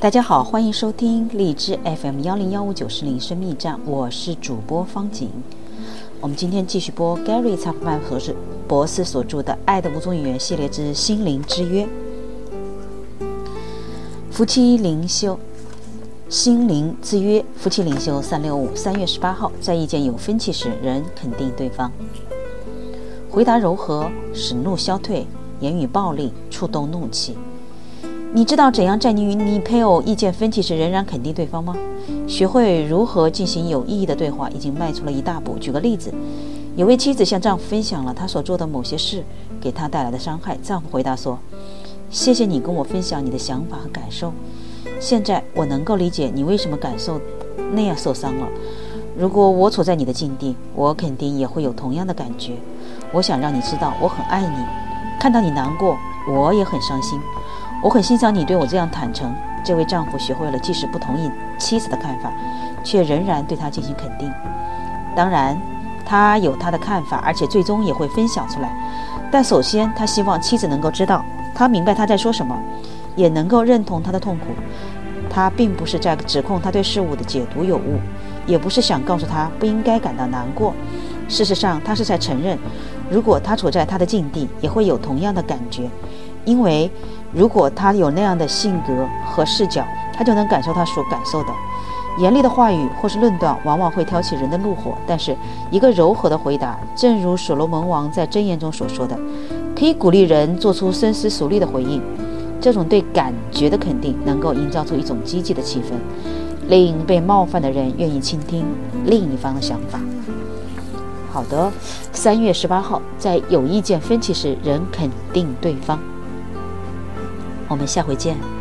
大家好，欢迎收听荔枝 FM 幺零幺五九四零生命站，我是主播方景。我们今天继续播 Gary 查普曼博士博士所著的《爱的五种语言》系列之心灵之约。夫妻灵修，心灵之约，夫妻灵修三六五，三月十八号，在意见有分歧时，仍肯定对方，回答柔和，使怒消退；言语暴力，触动怒气。你知道怎样在你与你配偶意见分歧时仍然肯定对方吗？学会如何进行有意义的对话，已经迈出了一大步。举个例子，有位妻子向丈夫分享了她所做的某些事给她带来的伤害。丈夫回答说：“谢谢你跟我分享你的想法和感受。现在我能够理解你为什么感受那样受伤了。如果我处在你的境地，我肯定也会有同样的感觉。我想让你知道我很爱你，看到你难过，我也很伤心。”我很欣赏你对我这样坦诚。这位丈夫学会了，即使不同意妻子的看法，却仍然对她进行肯定。当然，他有他的看法，而且最终也会分享出来。但首先，他希望妻子能够知道，他明白他在说什么，也能够认同他的痛苦。他并不是在指控他对事物的解读有误，也不是想告诉他不应该感到难过。事实上，他是在承认，如果他处在他的境地，也会有同样的感觉，因为。如果他有那样的性格和视角，他就能感受他所感受的。严厉的话语或是论断往往会挑起人的怒火，但是一个柔和的回答，正如所罗门王在箴言中所说的，可以鼓励人做出深思熟虑的回应。这种对感觉的肯定，能够营造出一种积极的气氛，令被冒犯的人愿意倾听另一方的想法。好的，三月十八号，在有意见分歧时，仍肯定对方。我们下回见。